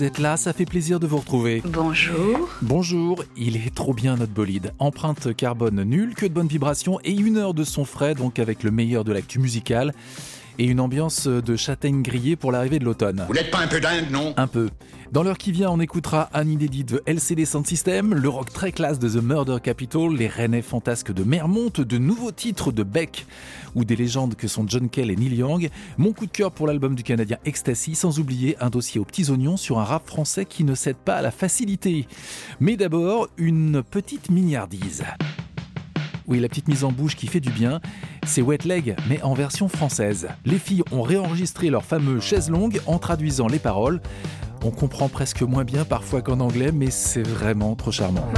vous êtes là, ça fait plaisir de vous retrouver. Bonjour. Bonjour, il est trop bien notre bolide. Empreinte carbone nulle, que de bonnes vibrations et une heure de son frais, donc avec le meilleur de l'actu musical et une ambiance de châtaigne grillée pour l'arrivée de l'automne. Vous n'êtes pas un peu dingue, non? Un peu. Dans l'heure qui vient, on écoutera un inédit de LCD Sound System, le rock très classe de The Murder Capital, les rennais fantasques de Mermont, de nouveaux titres de Beck ou des légendes que sont John Kell et Neil Young, mon coup de cœur pour l'album du Canadien Ecstasy, sans oublier un dossier aux petits oignons sur un rap français qui ne cède pas à la facilité. Mais d'abord, une petite mignardise. Oui, la petite mise en bouche qui fait du bien, c'est Wet Leg, mais en version française. Les filles ont réenregistré leur fameux chaise longue en traduisant les paroles. On comprend presque moins bien parfois qu'en anglais, mais c'est vraiment trop charmant.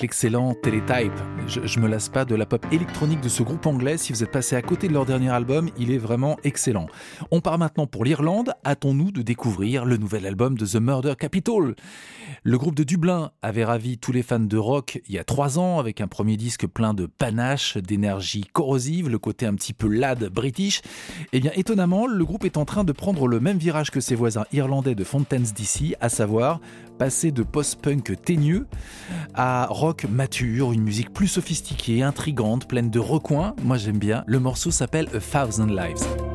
l'excellent Teletype. Je, je, me lasse pas de la pop électronique de ce groupe anglais. Si vous êtes passé à côté de leur dernier album, il est vraiment excellent. On part maintenant pour l'Irlande. Hâtons-nous de découvrir le nouvel album de The Murder Capital. Le groupe de Dublin avait ravi tous les fans de rock il y a trois ans avec un premier disque plein de panache, d'énergie corrosive, le côté un petit peu lad british. Et bien étonnamment, le groupe est en train de prendre le même virage que ses voisins irlandais de Fontaines DC, à savoir passer de post-punk teigneux à rock mature, une musique plus sophistiquée, intrigante, pleine de recoins. Moi j'aime bien. Le morceau s'appelle A Thousand Lives.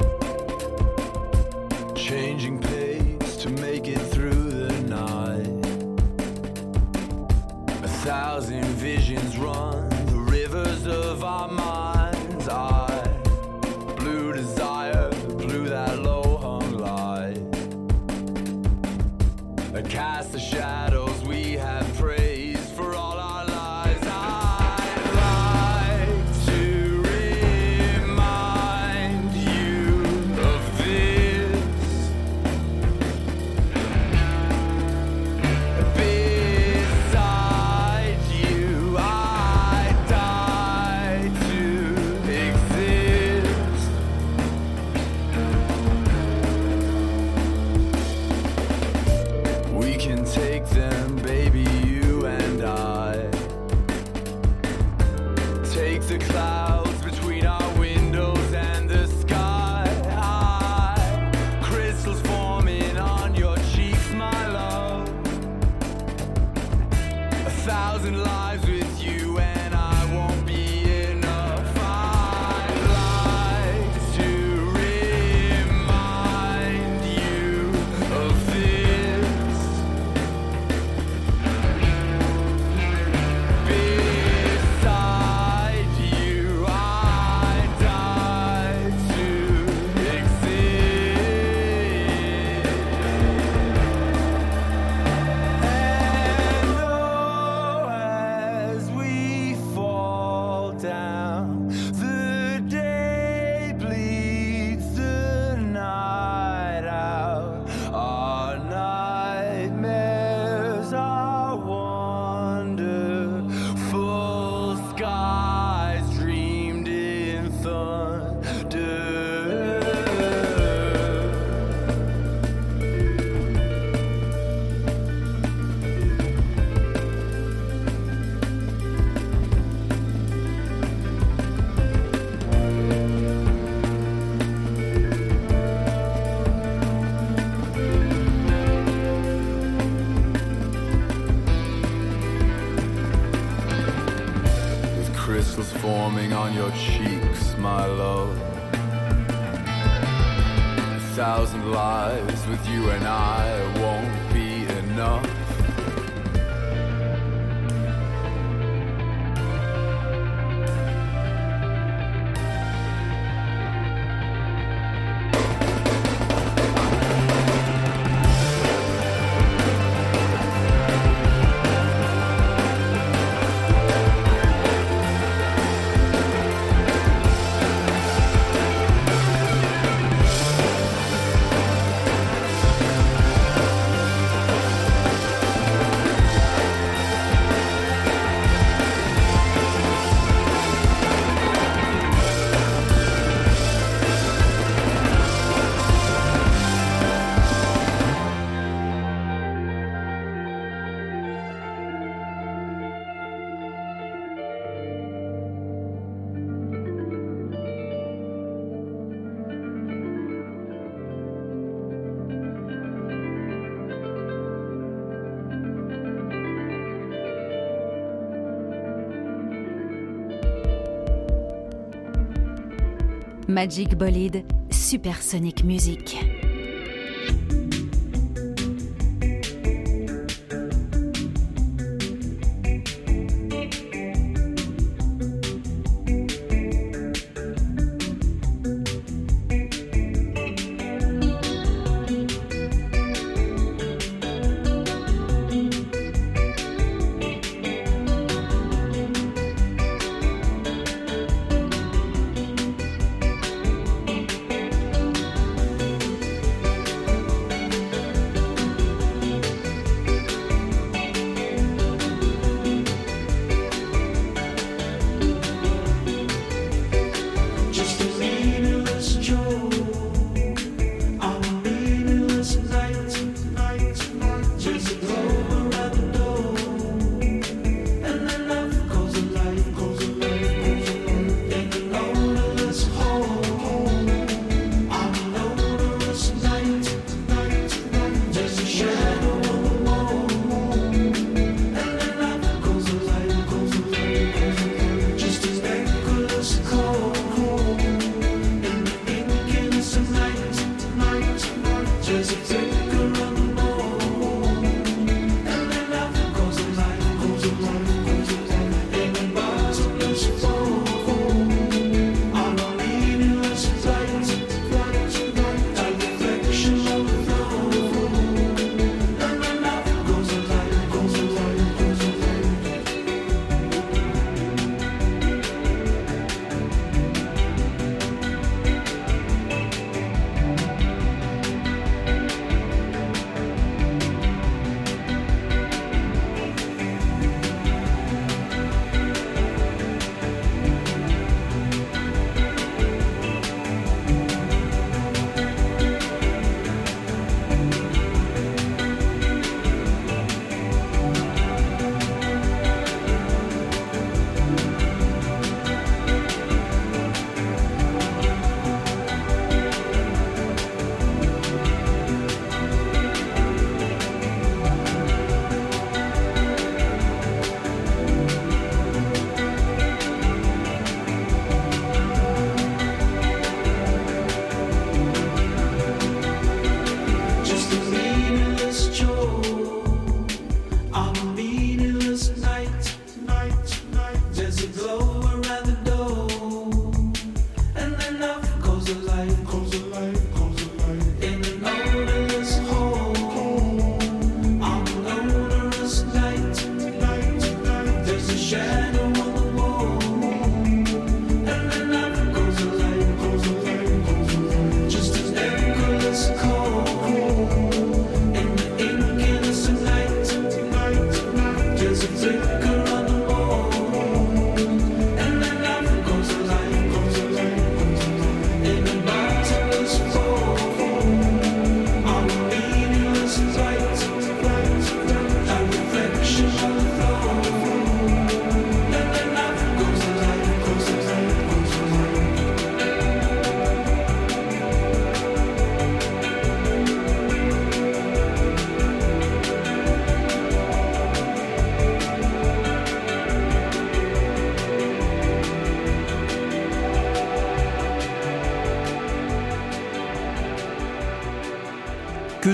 Magic Bolide, Supersonic Music.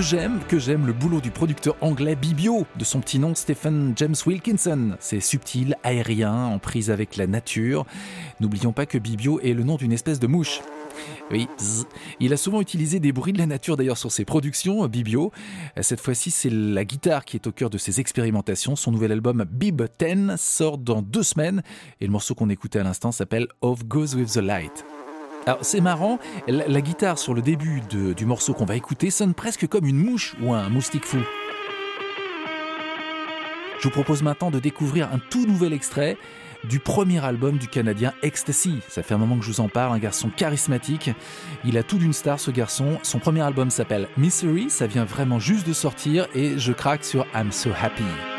J'aime, que j'aime le boulot du producteur anglais Bibio, de son petit nom Stephen James Wilkinson. C'est subtil, aérien, en prise avec la nature. N'oublions pas que Bibio est le nom d'une espèce de mouche. Oui, zzz. il a souvent utilisé des bruits de la nature d'ailleurs sur ses productions, Bibio. Cette fois-ci, c'est la guitare qui est au cœur de ses expérimentations. Son nouvel album Bib 10 sort dans deux semaines et le morceau qu'on écoutait à l'instant s'appelle Off Goes With The Light. Alors c'est marrant, la, guitare sur le début du morceau qu'on va écouter sonne presque comme une mouche ou un moustique fou. Je vous propose maintenant de découvrir un tout nouvel extrait du premier album du Canadien Ecstasy. Ça fait un moment que je vous en parle, un garçon charismatique. Il a tout d'une star ce garçon. Son premier album s'appelle Misery, ça vient vraiment juste de sortir et je craque sur I'm So Happy.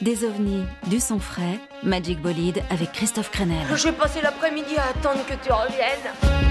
Des ovnis, du son frais, Magic Bolide avec Christophe Crenel. Je vais passer l'après-midi à attendre que tu reviennes.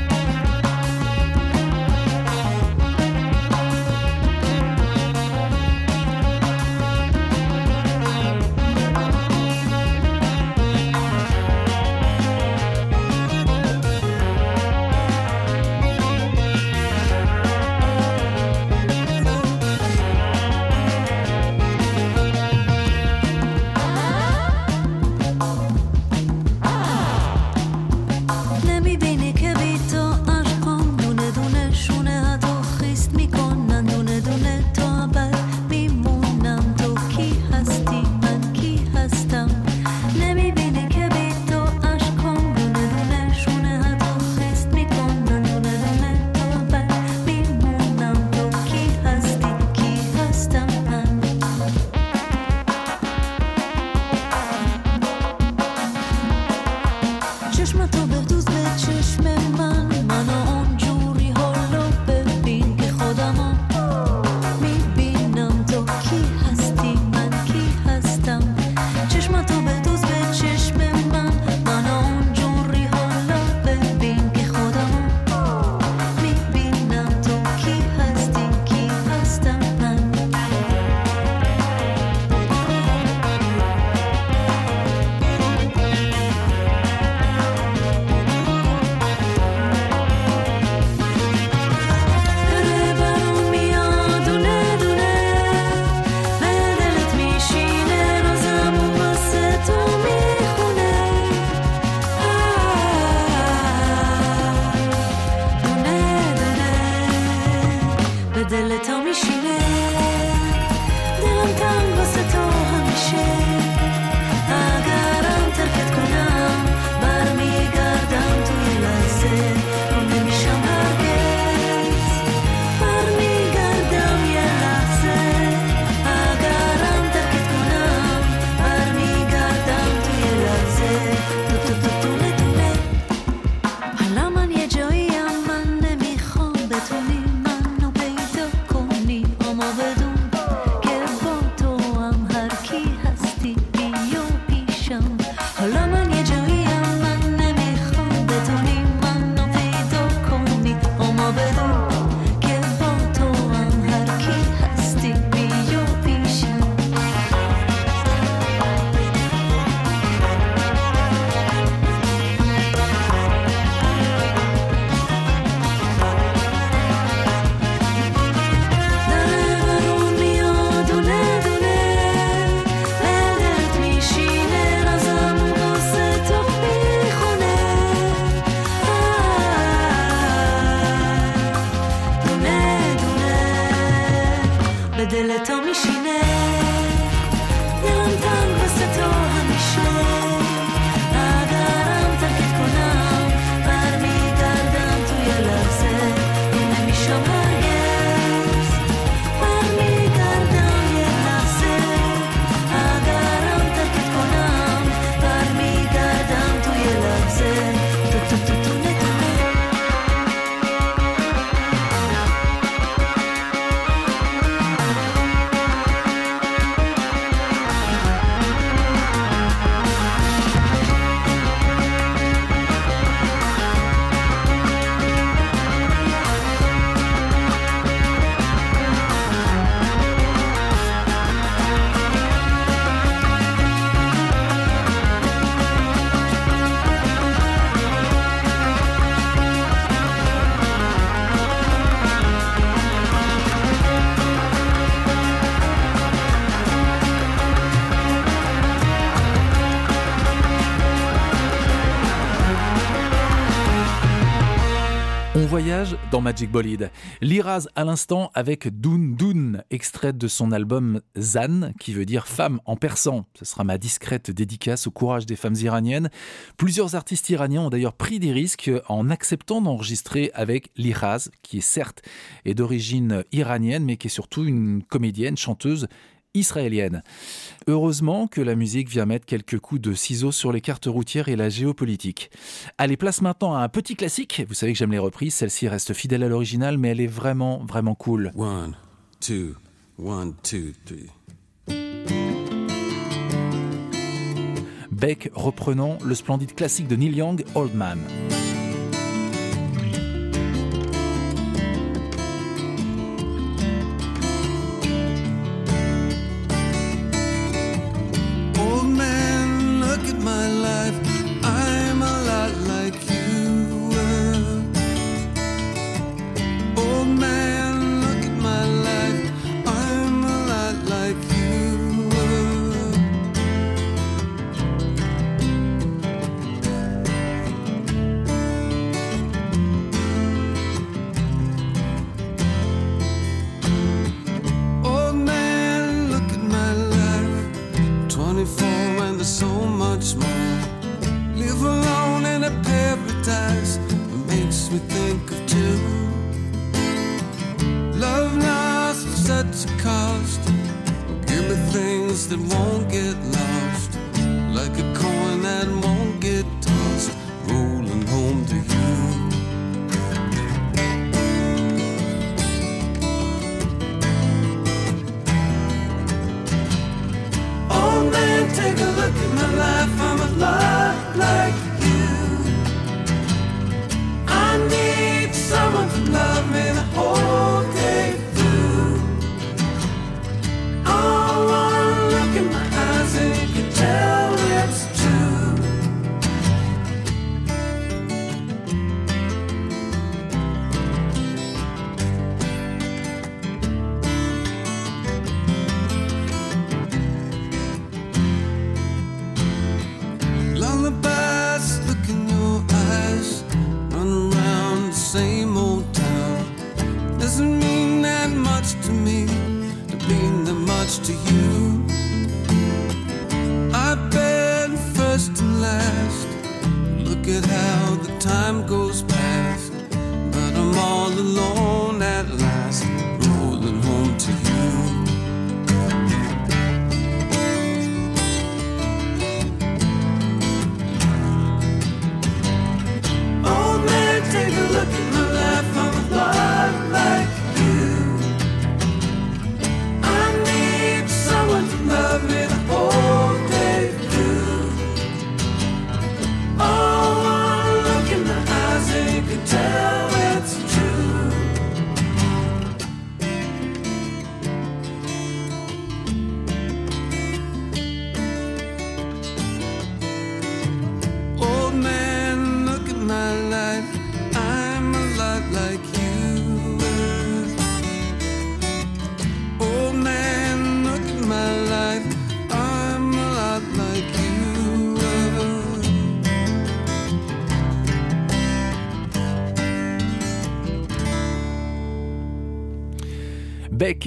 Magic Bolide. Liraz à l'instant avec Doun Doun, extrait de son album Zan, qui veut dire femme en persan. Ce sera ma discrète dédicace au courage des femmes iraniennes. Plusieurs artistes iraniens ont d'ailleurs pris des risques en acceptant d'enregistrer avec Liraz, qui est certes est d'origine iranienne, mais qui est surtout une comédienne, chanteuse israélienne. Heureusement que la musique vient mettre quelques coups de ciseaux sur les cartes routières et la géopolitique. Allez, place maintenant à un petit classique. Vous savez que j'aime les reprises, celle-ci reste fidèle à l'original, mais elle est vraiment, vraiment cool. One, two, one, two, three. Beck reprenant le splendide classique de Neil Young, Old Man. Much more. Live alone in a paradise that makes me think of two. Love lost at such a cost. Give me things that won't get lost.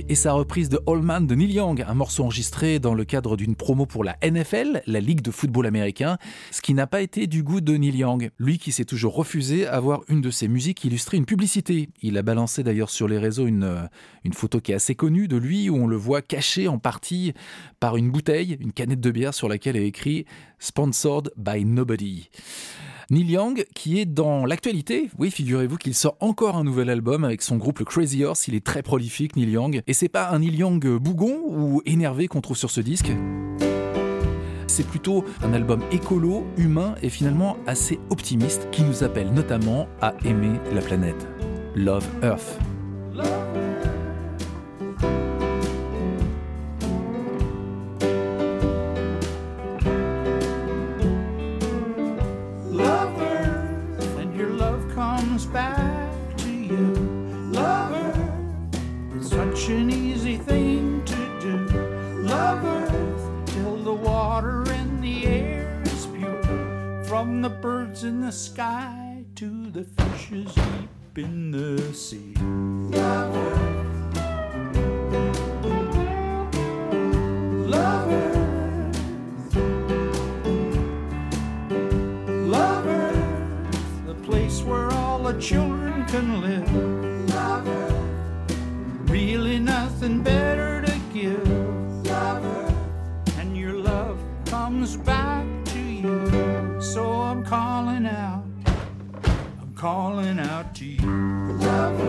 Et sa reprise de All Man de Neil Young, un morceau enregistré dans le cadre d'une promo pour la NFL, la Ligue de football américain, ce qui n'a pas été du goût de Neil Young, lui qui s'est toujours refusé à voir une de ses musiques illustrer une publicité. Il a balancé d'ailleurs sur les réseaux une, une photo qui est assez connue de lui où on le voit caché en partie par une bouteille, une canette de bière sur laquelle est écrit Sponsored by Nobody. Neil Young, qui est dans l'actualité. Oui, figurez-vous qu'il sort encore un nouvel album avec son groupe le Crazy Horse. Il est très prolifique, Neil Young. Et c'est pas un Neil Young bougon ou énervé qu'on trouve sur ce disque. C'est plutôt un album écolo, humain et finalement assez optimiste qui nous appelle notamment à aimer la planète. Love Earth. Such an easy thing to do. Love Earth, till the water and the air is pure. From the birds in the sky to the fishes deep in the sea. Love Earth. Love Earth, the place where all the children can live. Nothing better to give. Love Earth. And your love comes back to you. So I'm calling out. I'm calling out to you. Love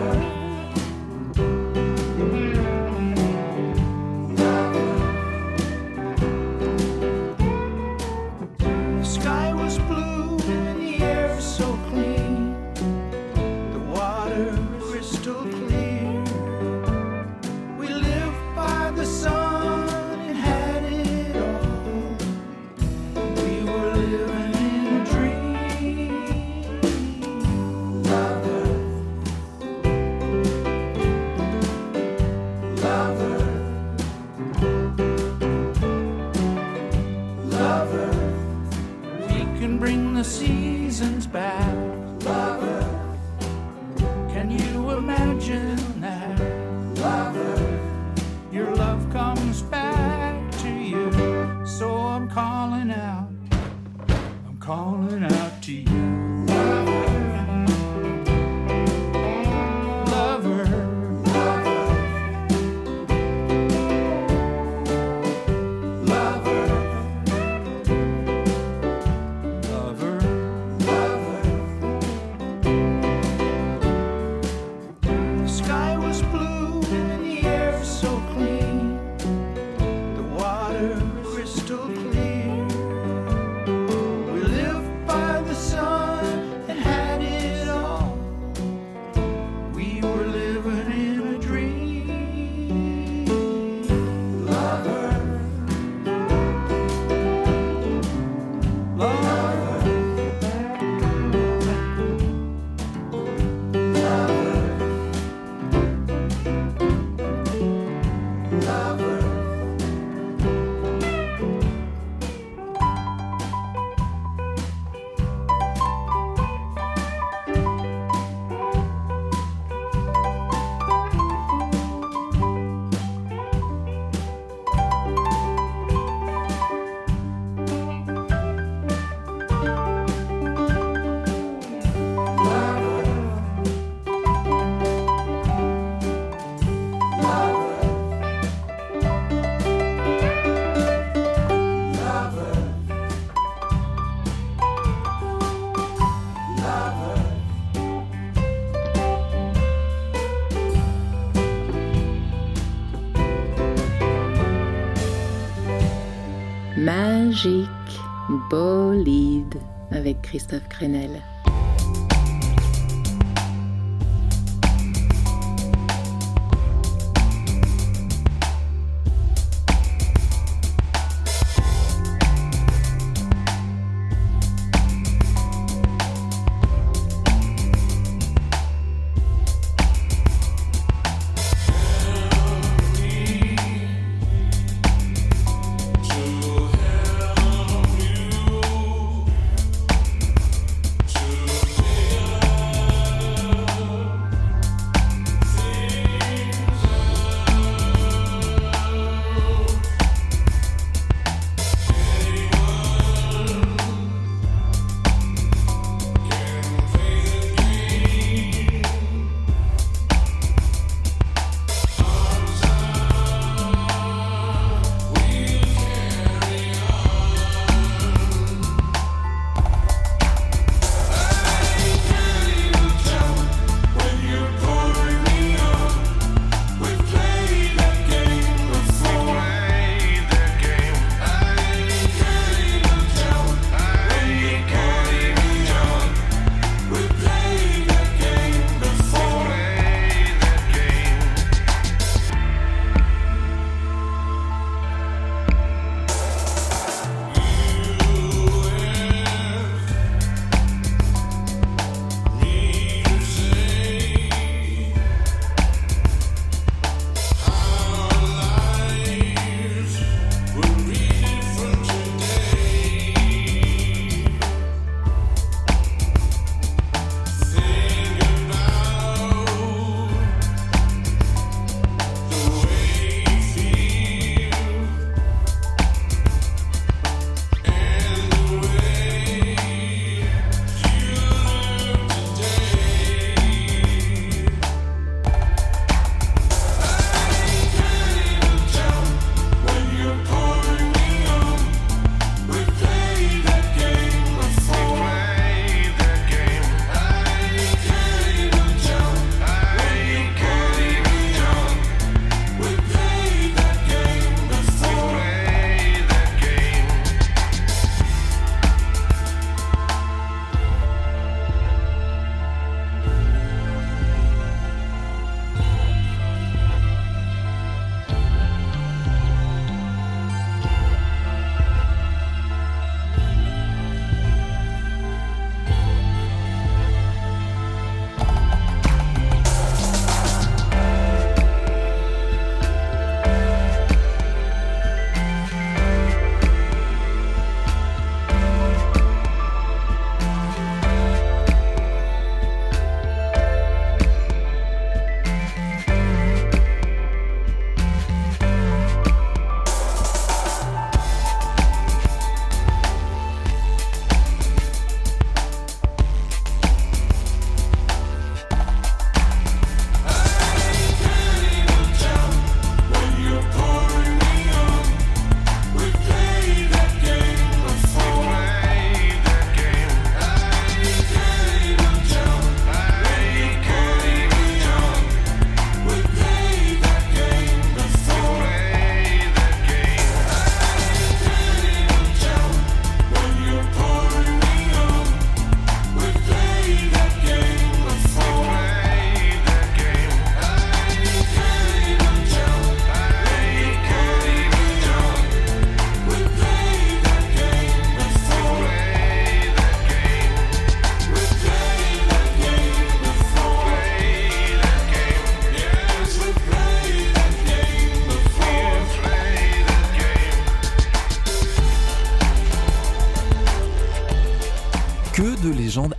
Christophe Crenel.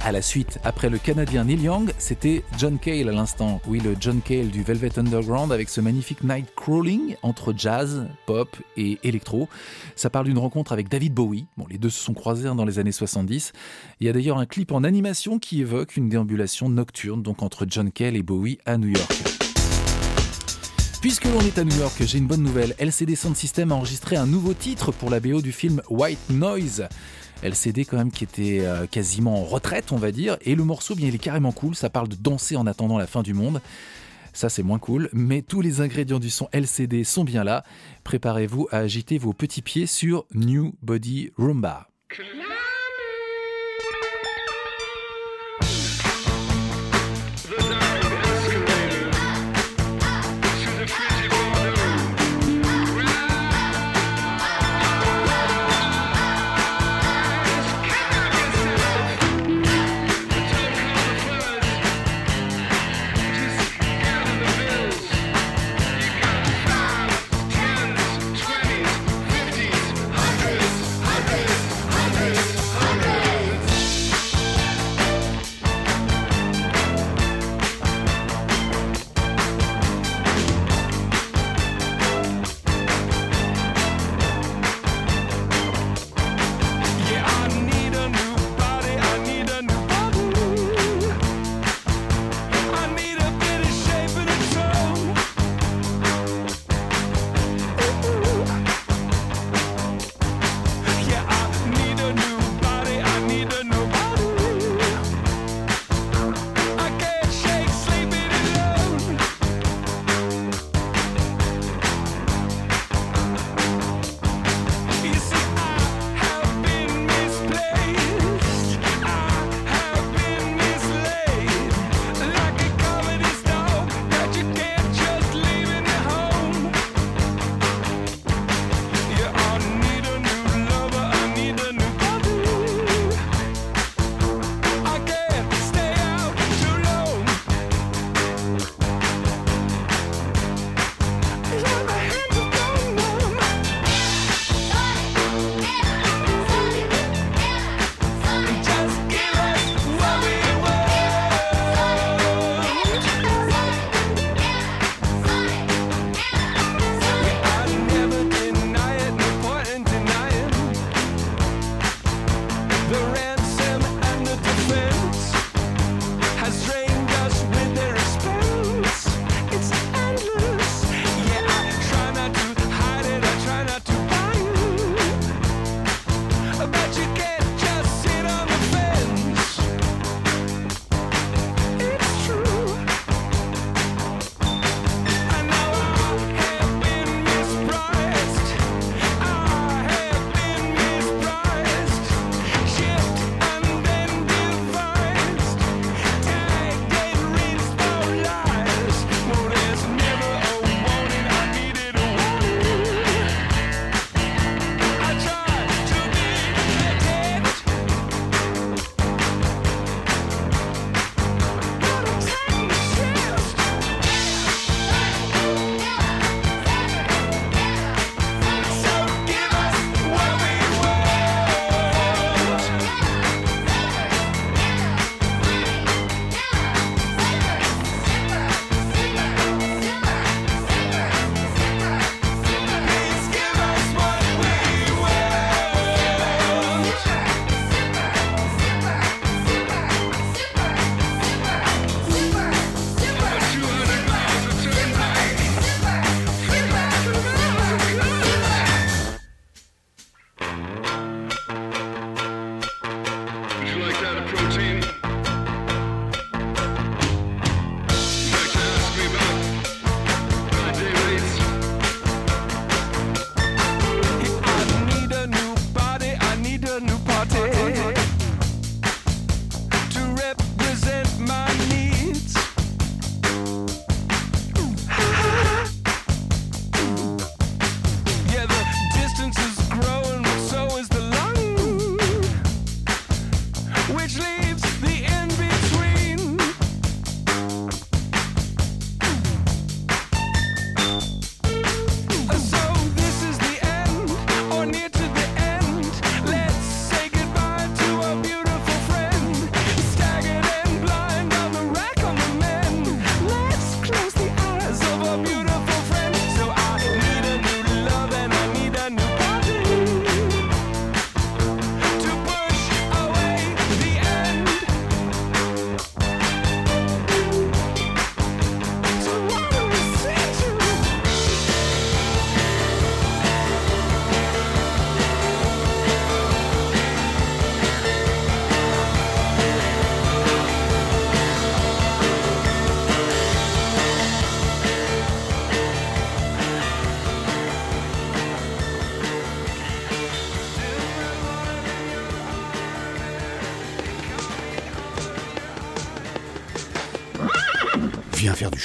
À la suite. Après le Canadien Neil Young, c'était John Cale à l'instant. Oui, le John Cale du Velvet Underground avec ce magnifique night crawling entre jazz, pop et électro. Ça parle d'une rencontre avec David Bowie. Bon, les deux se sont croisés dans les années 70. Il y a d'ailleurs un clip en animation qui évoque une déambulation nocturne donc entre John Cale et Bowie à New York. Puisque l'on est à New York, j'ai une bonne nouvelle. LCD Sound System a enregistré un nouveau titre pour la BO du film White Noise. LCD quand même qui était euh, quasiment en retraite on va dire. Et le morceau bien il est carrément cool. Ça parle de danser en attendant la fin du monde. Ça c'est moins cool. Mais tous les ingrédients du son LCD sont bien là. Préparez-vous à agiter vos petits pieds sur New Body Let's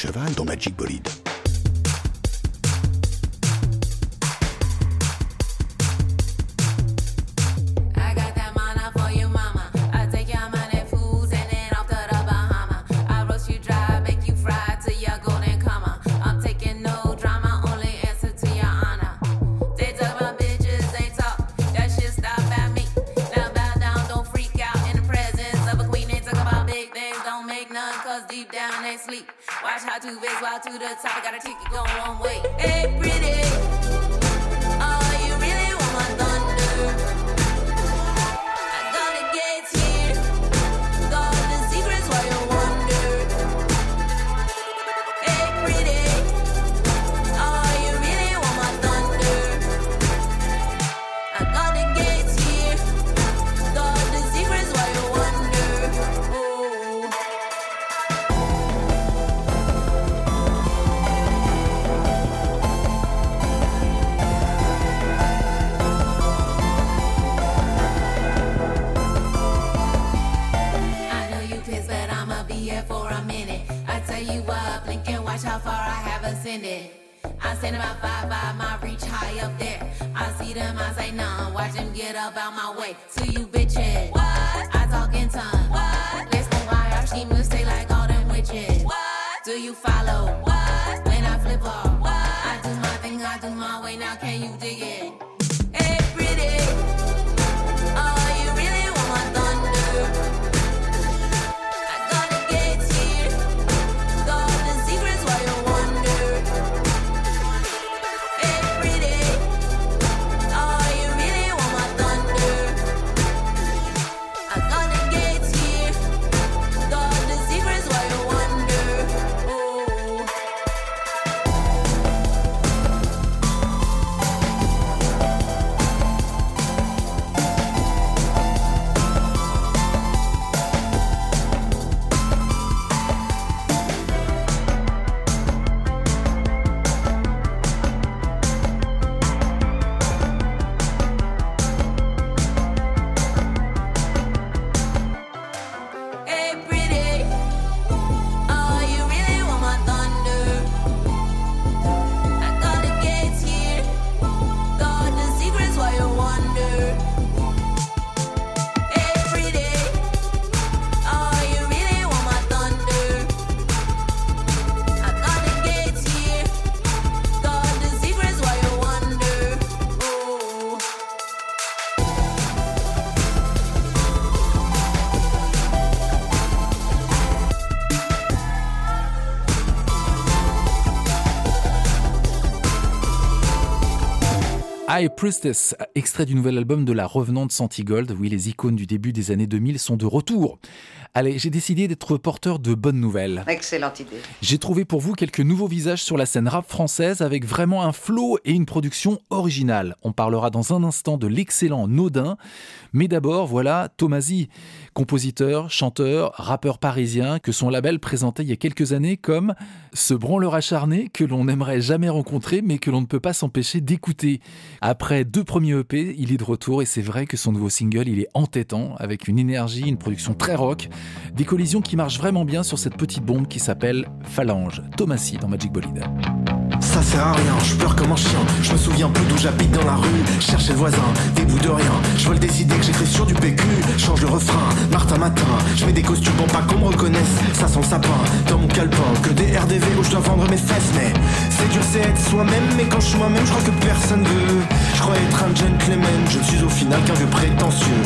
cheval dans Magic Bolide. High Priestess, extrait du nouvel album de la revenante Santigold. Oui, les icônes du début des années 2000 sont de retour. Allez, j'ai décidé d'être porteur de bonnes nouvelles. Excellente idée. J'ai trouvé pour vous quelques nouveaux visages sur la scène rap française avec vraiment un flow et une production originale. On parlera dans un instant de l'excellent Nodin. Mais d'abord, voilà Tomasi, compositeur, chanteur, rappeur parisien que son label présentait il y a quelques années comme ce branleur acharné que l'on n'aimerait jamais rencontrer mais que l'on ne peut pas s'empêcher d'écouter. Après deux premiers EP, il est de retour et c'est vrai que son nouveau single, il est entêtant avec une énergie, une production très rock, des collisions qui marchent vraiment bien sur cette petite bombe qui s'appelle Phalange. Thomasy dans Magic Bolide. Sert à rien, je pleure comme un chien. Je me souviens plus d'où j'habite dans la rue. Chercher le voisin, des bouts de rien. Je veux le décider que j'écris sur du PQ. Change le refrain, Martin Matin. Je mets des costumes pour pas qu'on me reconnaisse. Ça sent le sapin dans mon calepin. Que des RDV où je dois vendre mes fesses. Mais c'est dur, c'est être soi-même. Mais quand je suis moi-même, je crois que personne veut. Je crois être un gentleman. Je suis au final qu'un vieux prétentieux.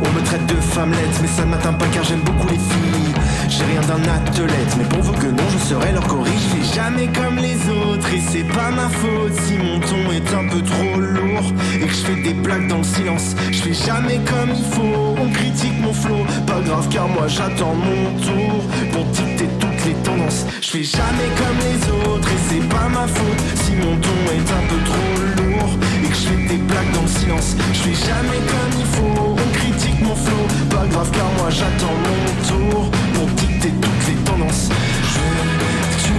On me traite de femmelette, mais ça ne m'atteint pas car j'aime beaucoup les filles. J'ai rien d'un athlète, mais pour vous que non, je serai leur corrige. Je fais jamais comme les autres, et c'est pas ma faute si mon ton est un peu trop lourd et que je fais des blagues dans le silence. Je fais jamais comme il faut, on critique mon flow. Pas grave car moi j'attends mon tour pour dicter toutes les tendances. Je fais jamais comme les autres, et c'est pas ma faute si mon ton est un peu trop lourd et que je fais des blagues dans le silence. Je fais jamais comme il faut, on critique mon flow. Pas grave car moi j'attends mon tour pour dicter toutes les tendances. Je veux que tu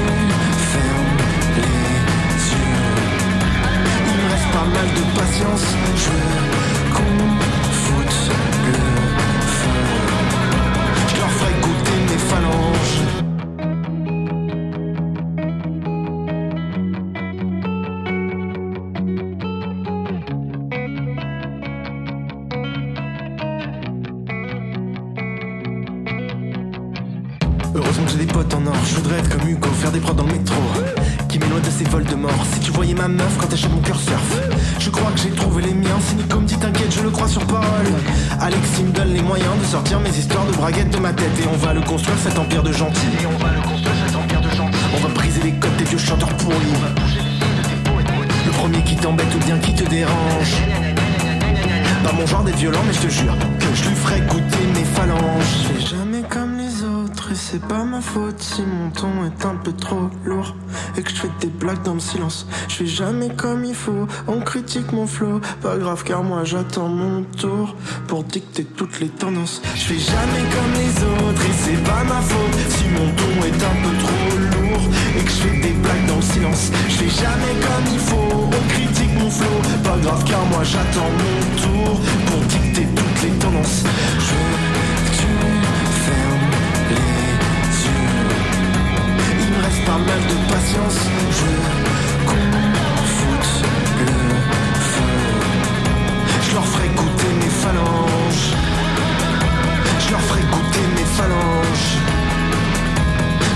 fermes les yeux. Il me reste pas mal de patience. Je veux qu'on foute le feu. Je leur ferai goûter mes phalanges. Ma meuf quand mon cœur surf. Je crois que j'ai trouvé les miens, c'est Nico me dit t'inquiète, je le crois sur parole. Alexis me donne les moyens de sortir mes histoires de braguettes de ma tête. Et on va le construire cet empire de gentils. Et on va le construire cet empire de. On va briser les codes des vieux chanteurs pourris. Le premier qui t'embête ou bien qui te dérange. Pas mon genre d'être violent, mais je te jure que je lui ferai goûter mes phalanges. Je fais jamais comme les autres et c'est pas ma faute si mon ton est un peu trop lourd et que je fais des blagues dans le silence. Je fais jamais comme il faut, on critique mon flow. Pas grave car moi j'attends mon tour pour dicter toutes les tendances. Je fais jamais comme les autres et c'est pas ma faute si mon ton est un peu trop lourd et que je fais des blagues dans le silence. Je fais jamais comme il faut, on critique mon flow. Pas grave car moi j'attends mon tour pour dicter toutes les tendances. Pas mal de patience. Je. Je leur ferai goûter mes phalanges. Je leur ferai goûter mes phalanges.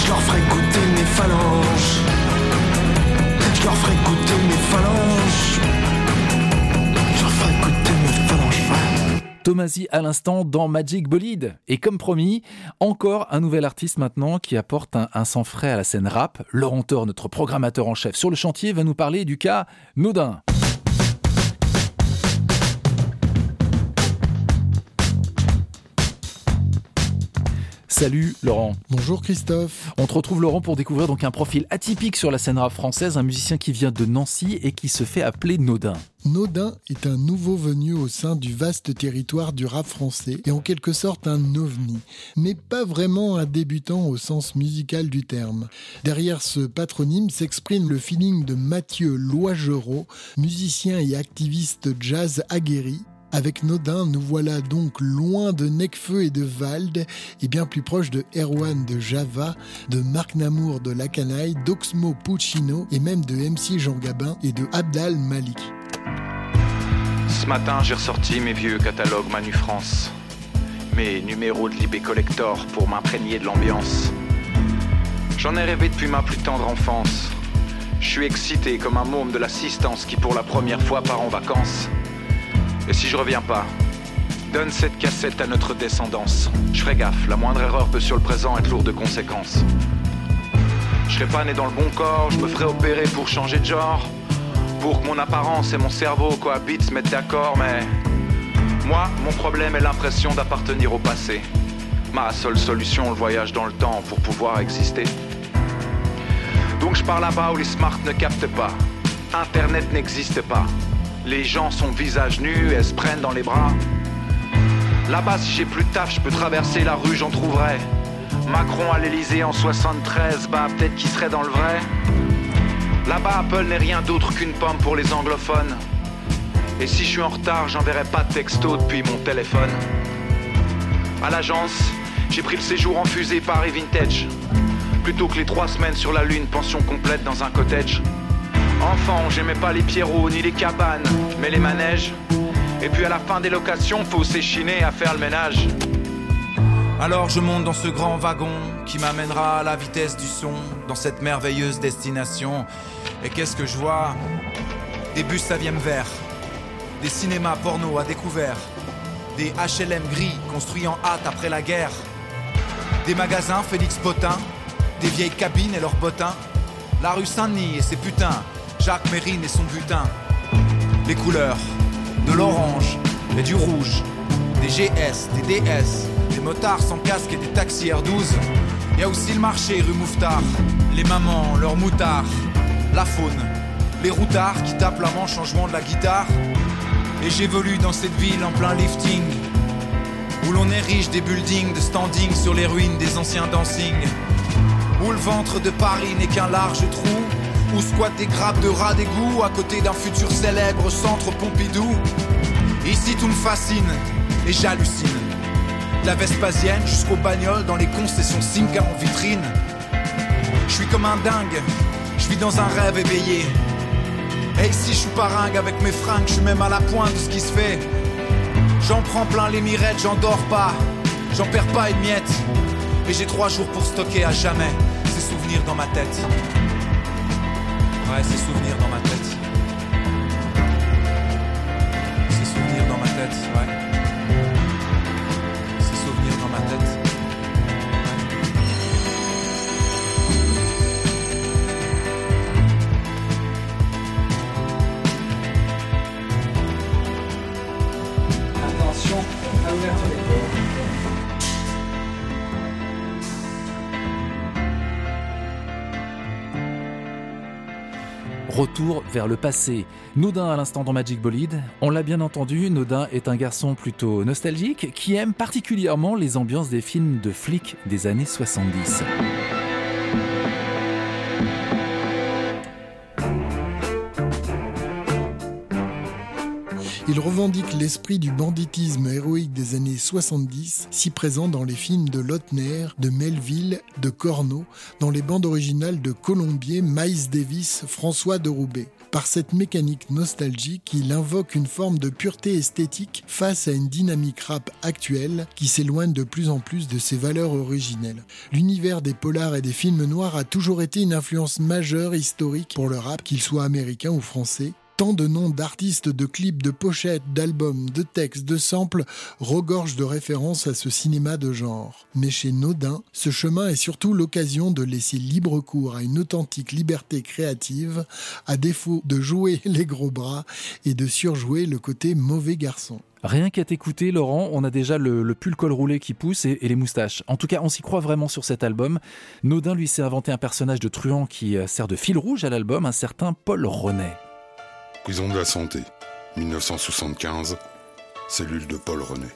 Je leur ferai goûter mes phalanges. Je leur ferai goûter mes phalanges. À l'instant dans Magic Bolide. Et comme promis, encore un nouvel artiste maintenant qui apporte un, un sang frais à la scène rap. Laurent Thor, notre programmateur en chef sur le chantier, va nous parler du cas Nodin. Salut Laurent. Bonjour Christophe. On te retrouve Laurent pour découvrir donc un profil atypique sur la scène rap française, un musicien qui vient de Nancy et qui se fait appeler Nodin. Nodin est un nouveau venu au sein du vaste territoire du rap français et en quelque sorte un ovni, mais pas vraiment un débutant au sens musical du terme. Derrière ce patronyme s'exprime le feeling de Mathieu Loigerot, musicien et activiste jazz aguerri. Avec Nodin, nous voilà donc loin de Necfeu et de Vald, et bien plus proche de Erwan de Java, de Marc Namour de La Canaille, d'Oxmo Puccino et même de MC Jean Gabin et de Abdal Malik. Ce matin, j'ai ressorti mes vieux catalogues Manu France. Mes numéros de Libé Collector pour m'imprégner de l'ambiance. J'en ai rêvé depuis ma plus tendre enfance. Je suis excité comme un môme de l'assistance qui pour la première fois part en vacances. Et si je reviens pas, donne cette cassette à notre descendance. Je ferai gaffe, la moindre erreur peut sur le présent être lourde de conséquences. Je serai pas né dans le bon corps, je me ferai opérer pour changer de genre. Pour que mon apparence et mon cerveau cohabitent, se mettent d'accord, mais. Moi, mon problème est l'impression d'appartenir au passé. Ma seule solution, le voyage dans le temps pour pouvoir exister. Donc je pars là-bas où les smart ne captent pas. Internet n'existe pas. Les gens sont visage nus et se prennent dans les bras. Là-bas, si j'ai plus de taf, je peux traverser la rue, j'en trouverai. Macron à l'Elysée en 73, bah peut-être qu'il serait dans le vrai. Là-bas, Apple n'est rien d'autre qu'une pomme pour les anglophones. Et si je suis en retard, j'enverrai pas de texto depuis mon téléphone. À l'agence, j'ai pris le séjour en fusée Paris Vintage. Plutôt que les trois semaines sur la lune, pension complète dans un cottage. Enfant, j'aimais pas les pierrots ni les cabanes, mais les manèges. Et puis à la fin des locations, faut s'échiner à faire le ménage. Alors je monte dans ce grand wagon qui m'amènera à la vitesse du son, dans cette merveilleuse destination. Et qu'est-ce que je vois? Des bus Saviem verts, des cinémas porno à découvert, des HLM gris construits en hâte après la guerre, des magasins Félix Potin, des vieilles cabines et leurs bottins, la rue Saint-Denis et ses putains, Jacques Mérine et son butin, les couleurs, de l'orange et du rouge, des GS, des DS, des motards sans casque et des taxis R12. Y a aussi le marché rue Mouffetard, les mamans, leurs moutards, la faune, les routards qui tapent la manche en jouant de la guitare. Et j'évolue dans cette ville en plein lifting, où l'on érige des buildings de standing sur les ruines des anciens dancing, où le ventre de Paris n'est qu'un large trou, où squattent des grappes de rats d'égout à côté d'un futur célèbre centre Pompidou. Ici tout me fascine et j'hallucine. De La Vespasienne jusqu'au bagnole dans les concessions Simca en vitrine. Je suis comme un dingue, je vis dans un rêve éveillé. Et ici je suis paringue avec mes fringues, je suis même à la pointe de ce qui se fait. J'en prends plein les mirettes, j'en dors pas, j'en perds pas une miette. Et j'ai trois jours pour stocker à jamais ces souvenirs dans ma tête. Ouais, ces souvenirs dans ma tête. Ces souvenirs dans ma tête, ouais. Retour vers le passé. Nodin à l'instant dans Magic Bolide. On l'a bien entendu, Nodin est un garçon plutôt nostalgique qui aime particulièrement les ambiances des films de flics des années 70. Il revendique l'esprit du banditisme héroïque des années 70, si présent dans les films de Lautner, de Melville, de Corneau, dans les bandes originales de Colombier, Miles Davis, François de Roubaix. Par cette mécanique nostalgique, il invoque une forme de pureté esthétique face à une dynamique rap actuelle qui s'éloigne de plus en plus de ses valeurs originelles. L'univers des polars et des films noirs a toujours été une influence majeure historique pour le rap, qu'il soit américain ou français, Tant de noms d'artistes, de clips, de pochettes, d'albums, de textes, de samples regorgent de références à ce cinéma de genre. Mais chez Nodin, ce chemin est surtout l'occasion de laisser libre cours à une authentique liberté créative, à défaut de jouer les gros bras et de surjouer le côté mauvais garçon. Rien qu'à t'écouter, Laurent, on a déjà le, pull col roulé qui pousse et, les moustaches. En tout cas, on s'y croit vraiment sur cet album. Nodin, lui, s'est inventé un personnage de truand qui euh, sert de fil rouge à l'album, un certain Paul Renet. Prison de la Santé, 1975, cellule de Paul René.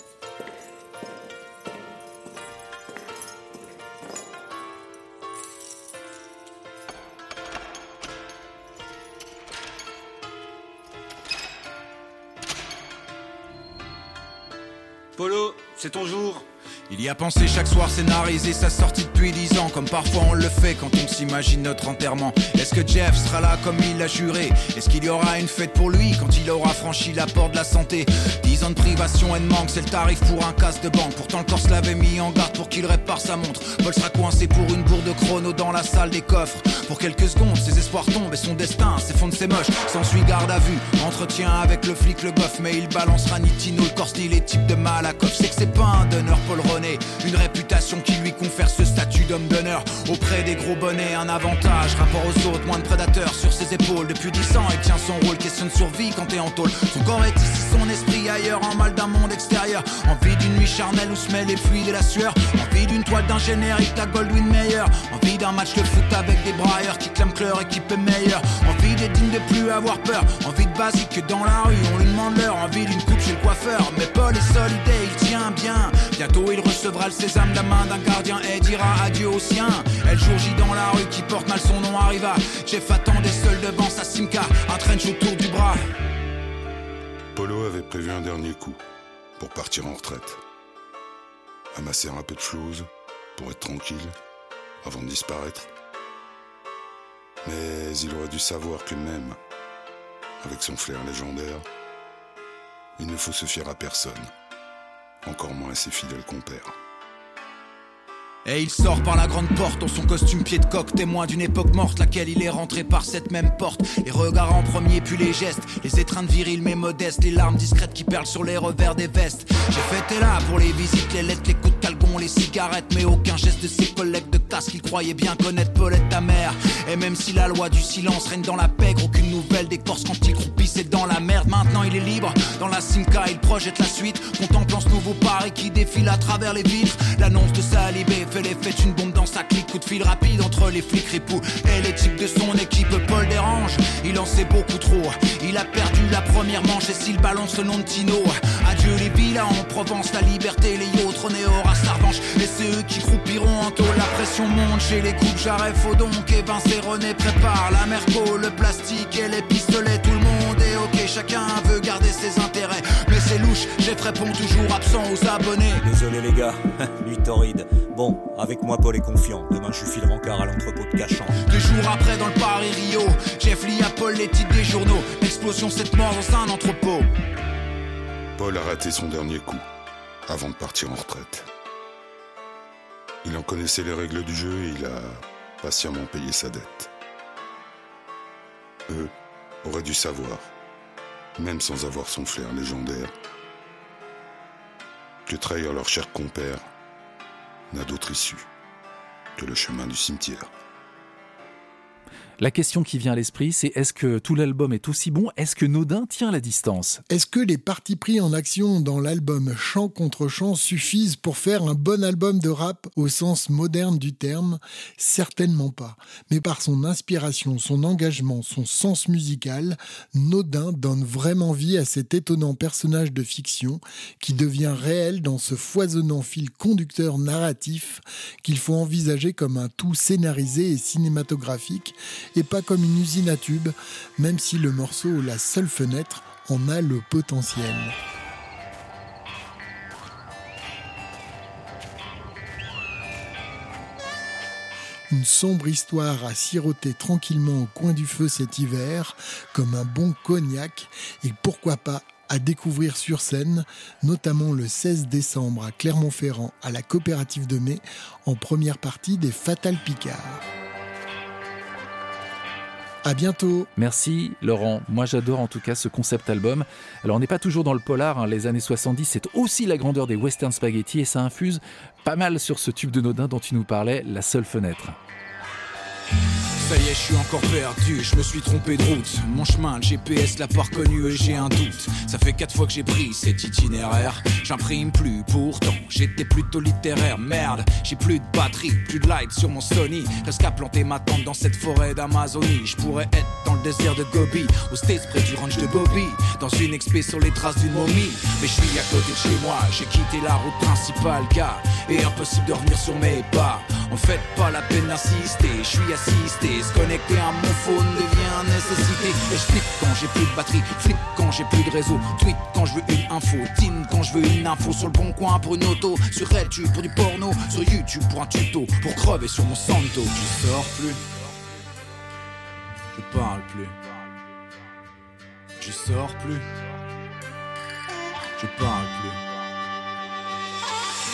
Il y a pensé chaque soir scénarisé sa sortie depuis dix ans Comme parfois on le fait quand on s'imagine notre enterrement. Est-ce que Jeff sera là comme il l'a juré? Est-ce qu'il y aura une fête pour lui quand il aura franchi la porte de la santé? Dix ans de privation et de manque c'est le tarif pour un casse de banque. Pourtant le Corse l'avait mis en garde pour qu'il répare sa montre. Paul sera coincé pour une bourre de chrono dans la salle des coffres. Pour quelques secondes ses espoirs tombent et son destin s'effondre c'est moche. S'ensuit garde à vue, entretien avec le flic le bof Mais il balancera ni Tino le Corse ni les types de Malakoff. C'est que c'est pas un donneur Paul Une réputation qui lui confère ce statut d'homme d'honneur Auprès des gros bonnets un avantage Rapport aux autres, moins de prédateurs sur ses épaules Depuis 10 ans. Il tient son rôle, question de survie quand t'es en tôle. Son corps est ici, son esprit ailleurs En mal d'un monde extérieur. Envie d'une nuit charnelle où se mêlent les fluides et la sueur. Envie d'une toile d'un générique, la Goldwyn Mayer. Envie d'un match de foot avec des brailleurs qui clament que leur équipe est meilleure Envie d'être digne de plus avoir peur. Envie de basique que dans la rue on lui demande l'heure. Envie d'une coupe chez le coiffeur Mais Paul est solidaire, il tient bien. Bientôt il recevra le sésame la main d'un gardien et dira adieu au sien. Elle jour J dans la rue qui porte mal son nom arriva. Jeff attendait seul devant sa Simca Un trench autour du bras. Polo avait prévu un dernier coup pour partir en retraite. Amasser un peu de flouze pour être tranquille avant de disparaître. Mais il aurait dû savoir que même avec son flair légendaire, il ne faut se fier à personne, encore moins à ses fidèles compères. Et il sort par la grande porte dans son costume pied de coq, témoin d'une époque morte, laquelle il est rentré par cette même porte. Les regards en premier, puis les gestes, les étreintes viriles mais modestes, les larmes discrètes qui perlent sur les revers des vestes. J'ai fêté là pour les visites, les lettres, les coups les cigarettes, mais aucun geste de ses collègues de classe qu'il croyait bien connaître Paulette ta mère. Et même si la loi du silence règne dans la pègre, aucune nouvelle des Corses quand il croupissait dans la merde. Maintenant il est libre, dans la Simca, il projette la suite, contemplant ce nouveau Paris qui défile à travers les vitres. L'annonce de sa libé fait l'effet d'une bombe dans sa clique, coup de fil rapide entre les flics ripoux et les types de son équipe. Paul dérange, il en sait beaucoup trop. Il a perdu la première manche et s'il balance le nom de Tino. Adieu les villas en Provence, la liberté, les yachts, aura sa revanche. Et c'est eux qui croupiront en taux. La pression monte chez les coupes, j'arrête faut donc. Et Vince et René prépare la merco, le plastique et les pistolets. Tout le monde est ok, chacun veut garder ses intérêts. Mais c'est louche, Jeff répond toujours absent aux abonnés. Désolé les gars, nuit torride. Bon, avec moi Paul est confiant. Demain je file rencard à l'entrepôt de Cachan. Deux jours après dans le Paris Rio, Jeff lit à Paul les titres des journaux. Explosion cette mort dans un entrepôt. Paul a raté son dernier coup avant de partir en retraite. Il en connaissait les règles du jeu et il a patiemment payé sa dette. Eux auraient dû savoir, même sans avoir son flair légendaire, que trahir leur cher compère n'a d'autre issue que le chemin du cimetière. La question qui vient à l'esprit, c'est est-ce que tout l'album est aussi bon? Est-ce que Nodin tient la distance? Est-ce que les partis pris en action dans l'album chant contre chant suffisent pour faire un bon album de rap au sens moderne du terme? Certainement pas. Mais par son inspiration, son engagement, son sens musical, Nodin donne vraiment vie à cet étonnant personnage de fiction qui devient réel dans ce foisonnant fil conducteur narratif qu'il faut envisager comme un tout scénarisé et cinématographique pas comme une usine à tubes, même si le morceau La seule fenêtre en a le potentiel. Une sombre histoire à siroter tranquillement au coin du feu cet hiver, comme un bon cognac, et pourquoi pas à découvrir sur scène, notamment le 16 décembre à Clermont-Ferrand à la coopérative de mai, en première partie des Fatal Picards. À bientôt. Merci Laurent. Moi j'adore en tout cas ce concept album. Alors on n'est pas toujours dans le polar, hein. les années 70 c'est aussi la grandeur des western spaghetti et ça infuse pas mal sur ce tube de Nodin dont tu nous parlais, La seule fenêtre. Ça y est, je suis encore perdu, je me suis trompé de route. Mon chemin, le GPS l'a pas reconnu et j'ai un doute. Ça fait quatre fois que j'ai pris cet itinéraire. J'imprime plus, pourtant j'étais plutôt littéraire. Merde, j'ai plus de batterie, plus de light sur mon Sony. Reste qu'à planter ma tente dans cette forêt d'Amazonie. Je pourrais être dans le désert de Gobi, au States près du ranch de Bobby. Dans une expé sur les traces d'une momie. Mais je suis à côté de chez moi, j'ai quitté la route principale, gars. Et impossible de revenir sur mes pas. En fait, pas la peine d'insister, je suis assisté. Se connecter à mon phone devient nécessité. Et je flippe quand j'ai plus de batterie, flip quand j'ai plus de réseau, tweet quand je veux une info, tin quand je veux une info sur le bon coin pour une auto, sur RedTube pour du porno, sur YouTube pour un tuto, pour crever sur mon santo. Je sors plus, je parle plus, je sors plus, je parle plus.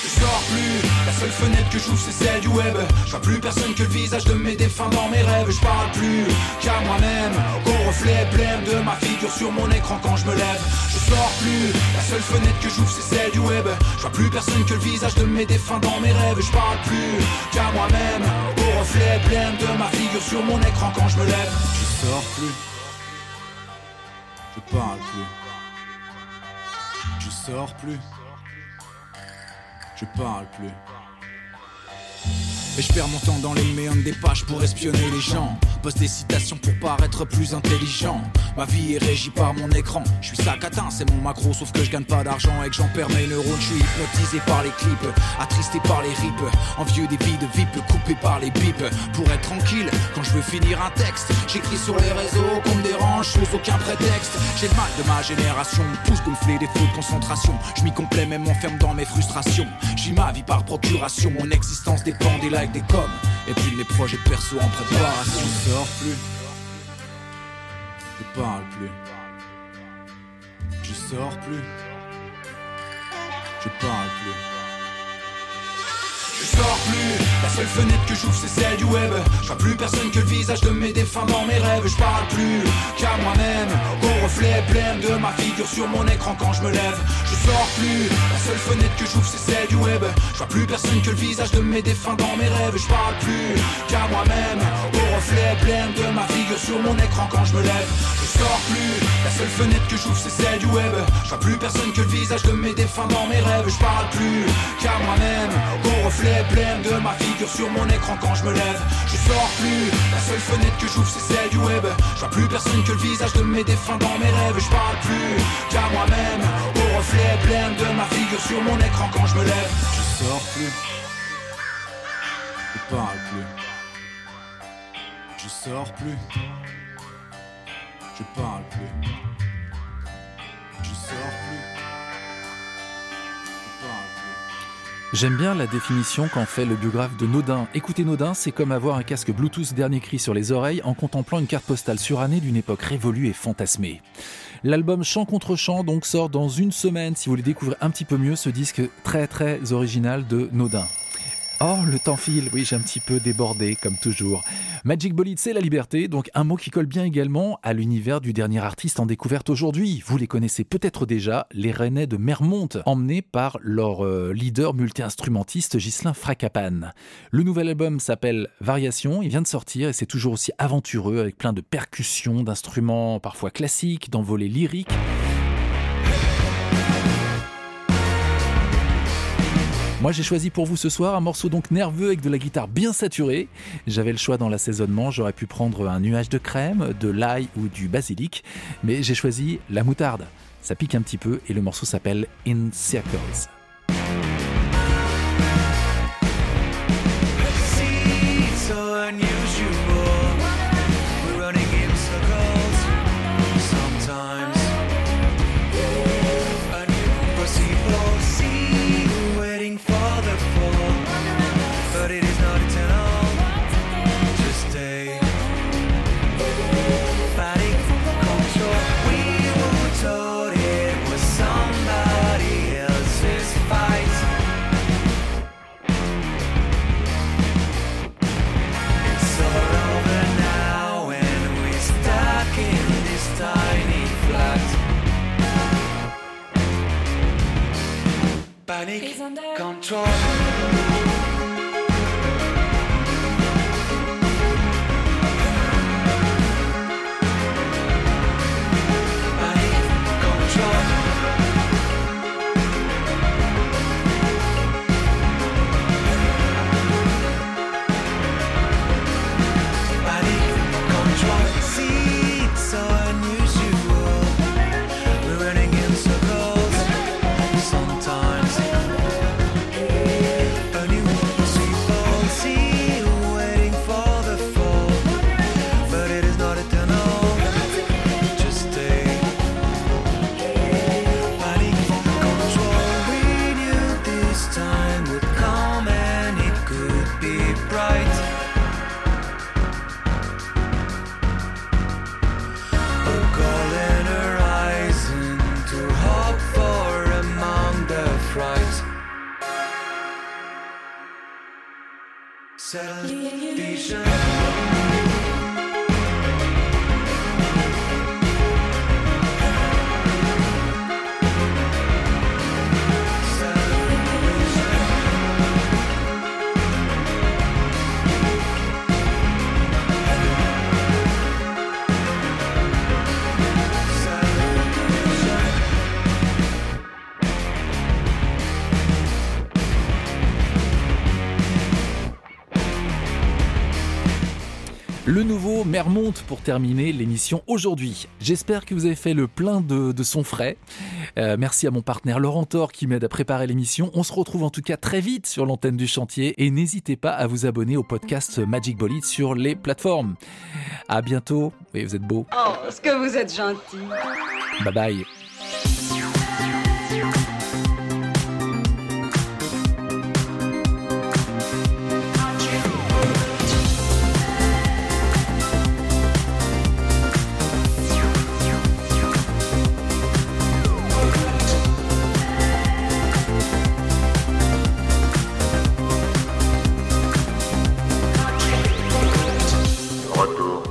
Je sors plus, la seule fenêtre que j'ouvre c'est celle du web. Je vois plus personne que le visage de mes défunts dans mes rêves. Je parle plus qu'à moi-même. Au reflet blême de ma figure sur mon écran quand je me lève. Je sors plus, la seule fenêtre que j'ouvre c'est celle du web. Je vois plus personne que le visage de mes défunts dans mes rêves. Je parle plus qu'à moi-même. Au reflet blême de ma figure sur mon écran quand je me lève. Je sors plus. Je parle plus. Je sors plus je parle plus. Et je perds mon temps dans les méandres des pages pour espionner les gens. Poste des citations pour paraître plus intelligent. Ma vie est régie par mon écran. Je suis sacatin, c'est mon macro, sauf que je gagne pas d'argent et que j'en perds mes neurones. Je suis hypnotisé par les clips, attristé par les rips. Envieux des vies de VIP, coupé par les bips. Pour être tranquille, quand je veux finir un texte, j'écris sur les réseaux qu'on me dérange, sous aucun prétexte. J'ai le mal de ma génération, me pousse gonfler des faux de concentration. Je m'y complais, même m'enferme dans mes frustrations. J'ai ma vie par procuration, mon existence dépend des likes, des coms. Et puis mes projets perso en préparation. Je sors plus. Je parle plus. Je sors plus. Je parle plus. Je sors plus, la seule fenêtre que j'ouvre c'est celle du web. Je vois plus personne que le visage de mes défunts dans mes rêves. Je parle plus qu'à moi-même. Au reflet blême de ma figure sur mon écran quand je me lève. Je sors plus, la seule fenêtre que j'ouvre c'est celle du web. Je vois plus personne que le visage de mes défunts dans mes rêves. Je parle plus qu'à moi-même. Au reflet blême de ma figure sur mon écran quand je me lève. Je sors la seule fenêtre que j'ouvre c'est celle du web. Je vois plus personne que le visage de mes défunts dans mes rêves. Je parle plus qu'à moi-même Au reflet blême de ma figure sur mon écran quand je me lève. Je sors plus, la seule fenêtre que j'ouvre c'est celle du web. Je vois plus personne que le visage de mes défunts dans mes rêves. Je parle plus qu'à moi-même Au reflet blême de ma figure sur mon écran quand je me lève. Je sors plus. Je parle plus. Je sors plus Je parle plus Je sors plus J'aime bien la définition qu'en fait le biographe de Nodin. Écouter Nodin, c'est comme avoir un casque Bluetooth dernier cri sur les oreilles en contemplant une carte postale surannée d'une époque révolue et fantasmée. L'album Chant contre Chant donc sort dans une semaine si vous voulez découvrir un petit peu mieux ce disque très très original de Nodin. Oh, le temps file, oui, j'ai un petit peu débordé, comme toujours. Magic Bolide, c'est la liberté, donc un mot qui colle bien également à l'univers du dernier artiste en découverte aujourd'hui. Vous les connaissez peut-être déjà, les Rennais de Mermonte, emmenés par leur euh, leader multi-instrumentiste Ghislain Fracapan. Le nouvel album s'appelle Variation, il vient de sortir et c'est toujours aussi aventureux avec plein de percussions, d'instruments parfois classiques, d'envolées lyriques. Moi j'ai choisi pour vous ce soir un morceau donc nerveux avec de la guitare bien saturée. J'avais le choix dans l'assaisonnement, j'aurais pu prendre un nuage de crème, de l'ail ou du basilic, mais j'ai choisi la moutarde. Ça pique un petit peu et le morceau s'appelle In Circles. Panic control. Mermonte pour terminer l'émission aujourd'hui. J'espère que vous avez fait le plein de, de son frais. Euh, merci à mon partenaire Laurent Thor qui m'aide à préparer l'émission. On se retrouve en tout cas très vite sur l'antenne du chantier et n'hésitez pas à vous abonner au podcast Magic Bolide sur les plateformes. À bientôt. Et vous êtes beau. Oh, ce que vous êtes gentil? Bye bye.